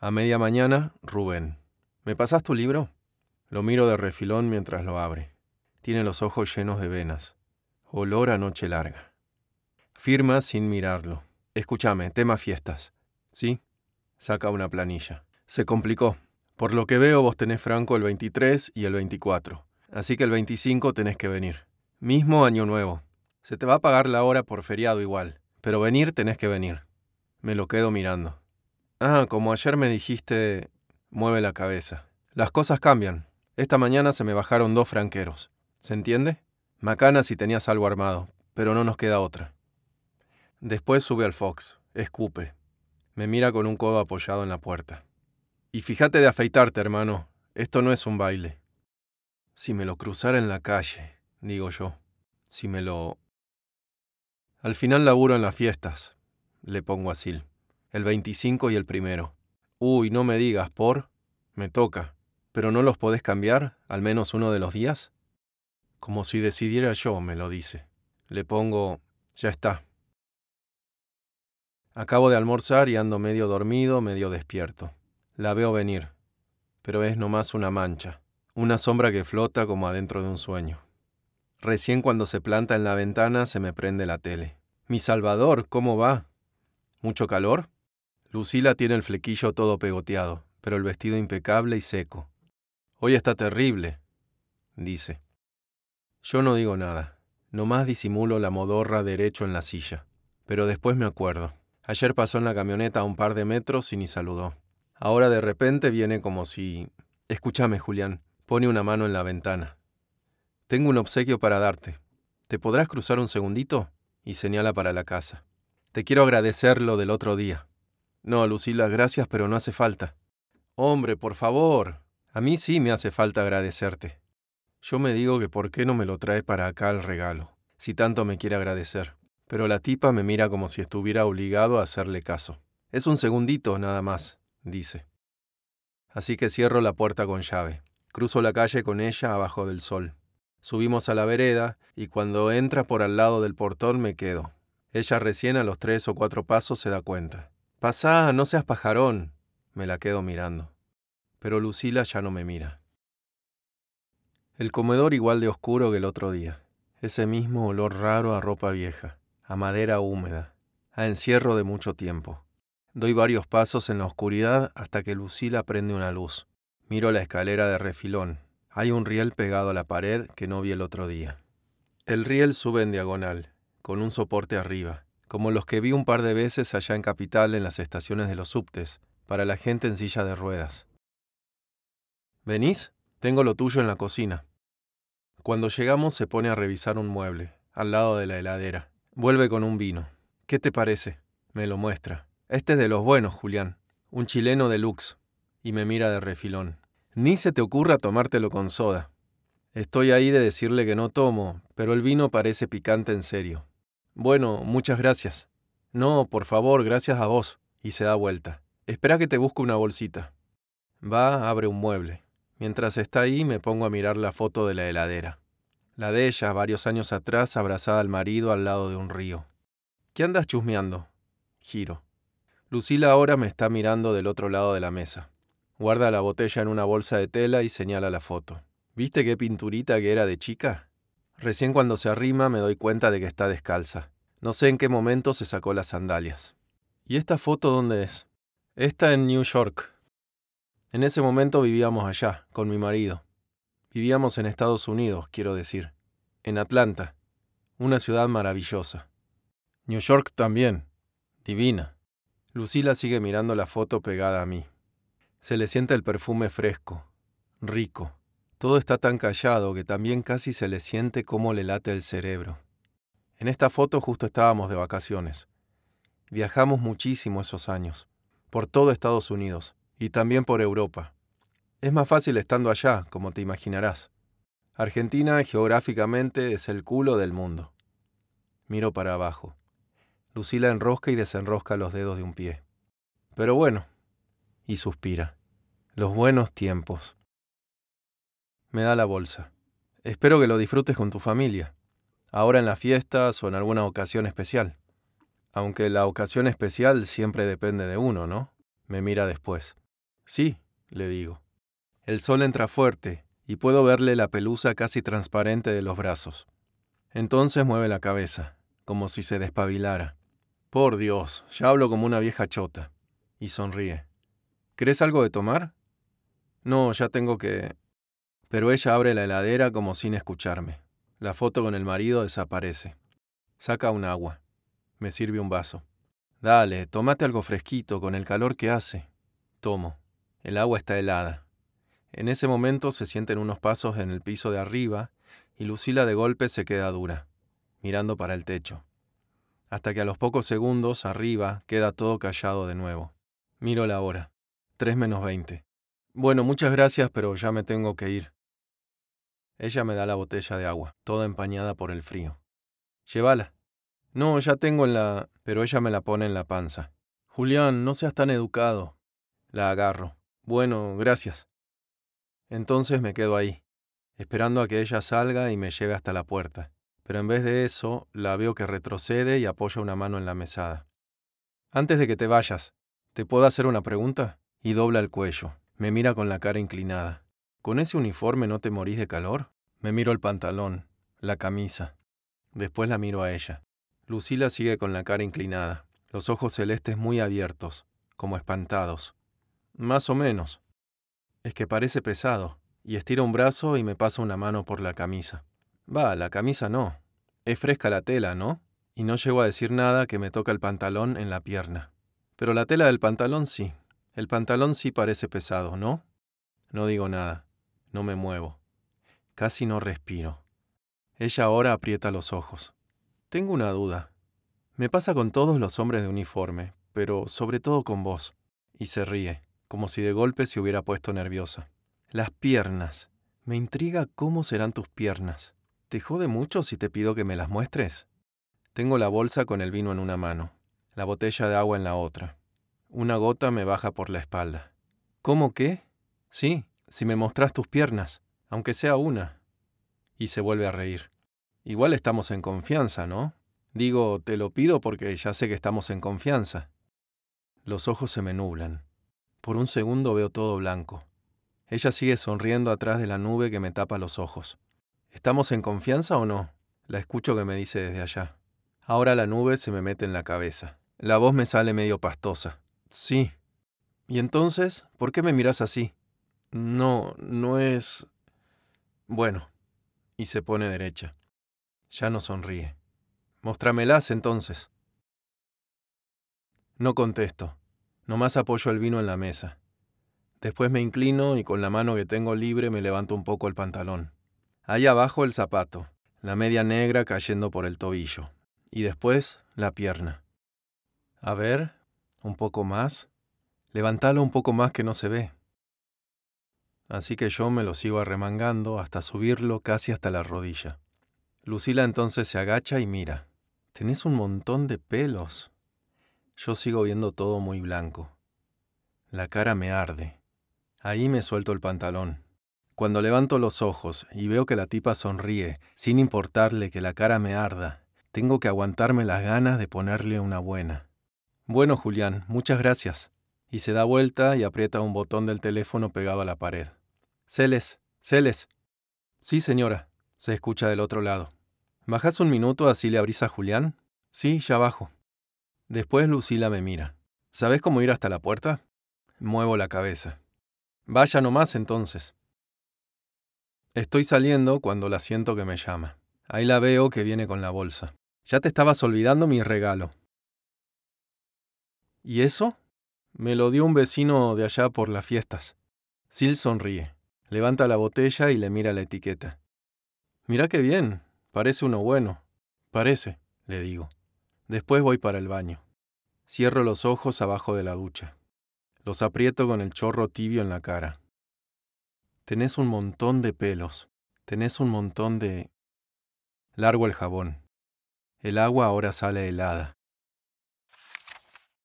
A media mañana, Rubén. ¿Me pasás tu libro? Lo miro de refilón mientras lo abre. Tiene los ojos llenos de venas. Olor a noche larga. Firma sin mirarlo. Escúchame, tema fiestas. ¿Sí? Saca una planilla. Se complicó. Por lo que veo, vos tenés franco el 23 y el 24. Así que el 25 tenés que venir. Mismo año nuevo. Se te va a pagar la hora por feriado igual. Pero venir tenés que venir. Me lo quedo mirando. Ah, como ayer me dijiste, mueve la cabeza. Las cosas cambian. Esta mañana se me bajaron dos franqueros. ¿Se entiende? Macana si tenías algo armado, pero no nos queda otra. Después sube al Fox, escupe. Me mira con un codo apoyado en la puerta. Y fíjate de afeitarte, hermano. Esto no es un baile. Si me lo cruzara en la calle, digo yo. Si me lo... Al final laburo en las fiestas, le pongo a Sil. El 25 y el primero. Uy, no me digas, por... Me toca. ¿Pero no los podés cambiar, al menos uno de los días? Como si decidiera yo, me lo dice. Le pongo... Ya está. Acabo de almorzar y ando medio dormido, medio despierto. La veo venir, pero es nomás una mancha, una sombra que flota como adentro de un sueño. Recién cuando se planta en la ventana se me prende la tele. Mi Salvador, ¿cómo va? ¿Mucho calor? Lucila tiene el flequillo todo pegoteado, pero el vestido impecable y seco. Hoy está terrible, dice. Yo no digo nada, nomás disimulo la modorra derecho en la silla, pero después me acuerdo. Ayer pasó en la camioneta a un par de metros y ni saludó. Ahora de repente viene como si... Escúchame, Julián. Pone una mano en la ventana. Tengo un obsequio para darte. ¿Te podrás cruzar un segundito? Y señala para la casa. Te quiero agradecer lo del otro día. No, Lucila, gracias, pero no hace falta. Hombre, por favor. A mí sí me hace falta agradecerte. Yo me digo que por qué no me lo trae para acá el regalo, si tanto me quiere agradecer pero la tipa me mira como si estuviera obligado a hacerle caso. Es un segundito nada más, dice. Así que cierro la puerta con llave. Cruzo la calle con ella abajo del sol. Subimos a la vereda y cuando entra por al lado del portón me quedo. Ella recién a los tres o cuatro pasos se da cuenta. Pasá, no seas pajarón. Me la quedo mirando. Pero Lucila ya no me mira. El comedor igual de oscuro que el otro día. Ese mismo olor raro a ropa vieja a madera húmeda, a encierro de mucho tiempo. Doy varios pasos en la oscuridad hasta que Lucila prende una luz. Miro la escalera de refilón. Hay un riel pegado a la pared que no vi el otro día. El riel sube en diagonal, con un soporte arriba, como los que vi un par de veces allá en Capital en las estaciones de los subtes, para la gente en silla de ruedas. ¿Venís? Tengo lo tuyo en la cocina. Cuando llegamos se pone a revisar un mueble, al lado de la heladera. Vuelve con un vino. ¿Qué te parece? Me lo muestra. Este es de los buenos, Julián. Un chileno deluxe. Y me mira de refilón. Ni se te ocurra tomártelo con soda. Estoy ahí de decirle que no tomo, pero el vino parece picante en serio. Bueno, muchas gracias. No, por favor, gracias a vos. Y se da vuelta. Espera que te busque una bolsita. Va, abre un mueble. Mientras está ahí me pongo a mirar la foto de la heladera la de ella varios años atrás abrazada al marido al lado de un río. ¿Qué andas chusmeando? Giro. Lucila ahora me está mirando del otro lado de la mesa. Guarda la botella en una bolsa de tela y señala la foto. ¿Viste qué pinturita que era de chica? Recién cuando se arrima me doy cuenta de que está descalza. No sé en qué momento se sacó las sandalias. ¿Y esta foto dónde es? Esta en New York. En ese momento vivíamos allá, con mi marido. Vivíamos en Estados Unidos, quiero decir, en Atlanta, una ciudad maravillosa. New York también, divina. Lucila sigue mirando la foto pegada a mí. Se le siente el perfume fresco, rico. Todo está tan callado que también casi se le siente cómo le late el cerebro. En esta foto justo estábamos de vacaciones. Viajamos muchísimo esos años, por todo Estados Unidos y también por Europa. Es más fácil estando allá, como te imaginarás. Argentina geográficamente es el culo del mundo. Miro para abajo. Lucila enrosca y desenrosca los dedos de un pie. Pero bueno, y suspira. Los buenos tiempos. Me da la bolsa. Espero que lo disfrutes con tu familia, ahora en las fiestas o en alguna ocasión especial. Aunque la ocasión especial siempre depende de uno, ¿no? Me mira después. Sí, le digo. El sol entra fuerte y puedo verle la pelusa casi transparente de los brazos. Entonces mueve la cabeza, como si se despabilara. Por Dios, ya hablo como una vieja chota. Y sonríe. ¿Querés algo de tomar? No, ya tengo que... Pero ella abre la heladera como sin escucharme. La foto con el marido desaparece. Saca un agua. Me sirve un vaso. Dale, tomate algo fresquito con el calor que hace. Tomo. El agua está helada. En ese momento se sienten unos pasos en el piso de arriba y Lucila de golpe se queda dura, mirando para el techo. Hasta que a los pocos segundos arriba queda todo callado de nuevo. Miro la hora. Tres menos veinte. Bueno, muchas gracias, pero ya me tengo que ir. Ella me da la botella de agua, toda empañada por el frío. Llévala. No, ya tengo en la... pero ella me la pone en la panza. Julián, no seas tan educado. La agarro. Bueno, gracias. Entonces me quedo ahí, esperando a que ella salga y me lleve hasta la puerta. Pero en vez de eso, la veo que retrocede y apoya una mano en la mesada. Antes de que te vayas, ¿te puedo hacer una pregunta? Y dobla el cuello. Me mira con la cara inclinada. ¿Con ese uniforme no te morís de calor? Me miro el pantalón, la camisa. Después la miro a ella. Lucila sigue con la cara inclinada, los ojos celestes muy abiertos, como espantados. Más o menos. Es que parece pesado, y estira un brazo y me pasa una mano por la camisa. Va, la camisa no. Es fresca la tela, ¿no? Y no llego a decir nada que me toca el pantalón en la pierna. Pero la tela del pantalón sí. El pantalón sí parece pesado, ¿no? No digo nada. No me muevo. Casi no respiro. Ella ahora aprieta los ojos. Tengo una duda. Me pasa con todos los hombres de uniforme, pero sobre todo con vos. Y se ríe, como si de golpe se hubiera puesto nerviosa. Las piernas. Me intriga cómo serán tus piernas. ¿Te jode mucho si te pido que me las muestres? Tengo la bolsa con el vino en una mano, la botella de agua en la otra. Una gota me baja por la espalda. ¿Cómo qué? Sí, si me mostrás tus piernas, aunque sea una. Y se vuelve a reír. Igual estamos en confianza, ¿no? Digo, te lo pido porque ya sé que estamos en confianza. Los ojos se me nublan. Por un segundo veo todo blanco. Ella sigue sonriendo atrás de la nube que me tapa los ojos. ¿Estamos en confianza o no? La escucho que me dice desde allá. Ahora la nube se me mete en la cabeza. La voz me sale medio pastosa. Sí. ¿Y entonces? ¿Por qué me miras así? No, no es... Bueno. Y se pone derecha. Ya no sonríe. Mostrámelas entonces. No contesto. Nomás apoyo el vino en la mesa. Después me inclino y con la mano que tengo libre me levanto un poco el pantalón. Ahí abajo el zapato, la media negra cayendo por el tobillo. Y después la pierna. A ver, un poco más. Levantalo un poco más que no se ve. Así que yo me lo sigo arremangando hasta subirlo casi hasta la rodilla. Lucila entonces se agacha y mira. Tenés un montón de pelos. Yo sigo viendo todo muy blanco. La cara me arde. Ahí me suelto el pantalón. Cuando levanto los ojos y veo que la tipa sonríe, sin importarle que la cara me arda, tengo que aguantarme las ganas de ponerle una buena. Bueno, Julián, muchas gracias. Y se da vuelta y aprieta un botón del teléfono pegado a la pared. Celes, Celes. Sí, señora, se escucha del otro lado. ¿Bajás un minuto así le abrís a Julián? Sí, ya bajo. Después Lucila me mira. ¿Sabes cómo ir hasta la puerta? Muevo la cabeza. Vaya nomás entonces. Estoy saliendo cuando la siento que me llama. Ahí la veo que viene con la bolsa. Ya te estabas olvidando mi regalo. ¿Y eso? Me lo dio un vecino de allá por las fiestas. Sil sonríe, levanta la botella y le mira la etiqueta. Mira qué bien, parece uno bueno. Parece, le digo. Después voy para el baño. Cierro los ojos abajo de la ducha. Los aprieto con el chorro tibio en la cara. Tenés un montón de pelos. Tenés un montón de... Largo el jabón. El agua ahora sale helada.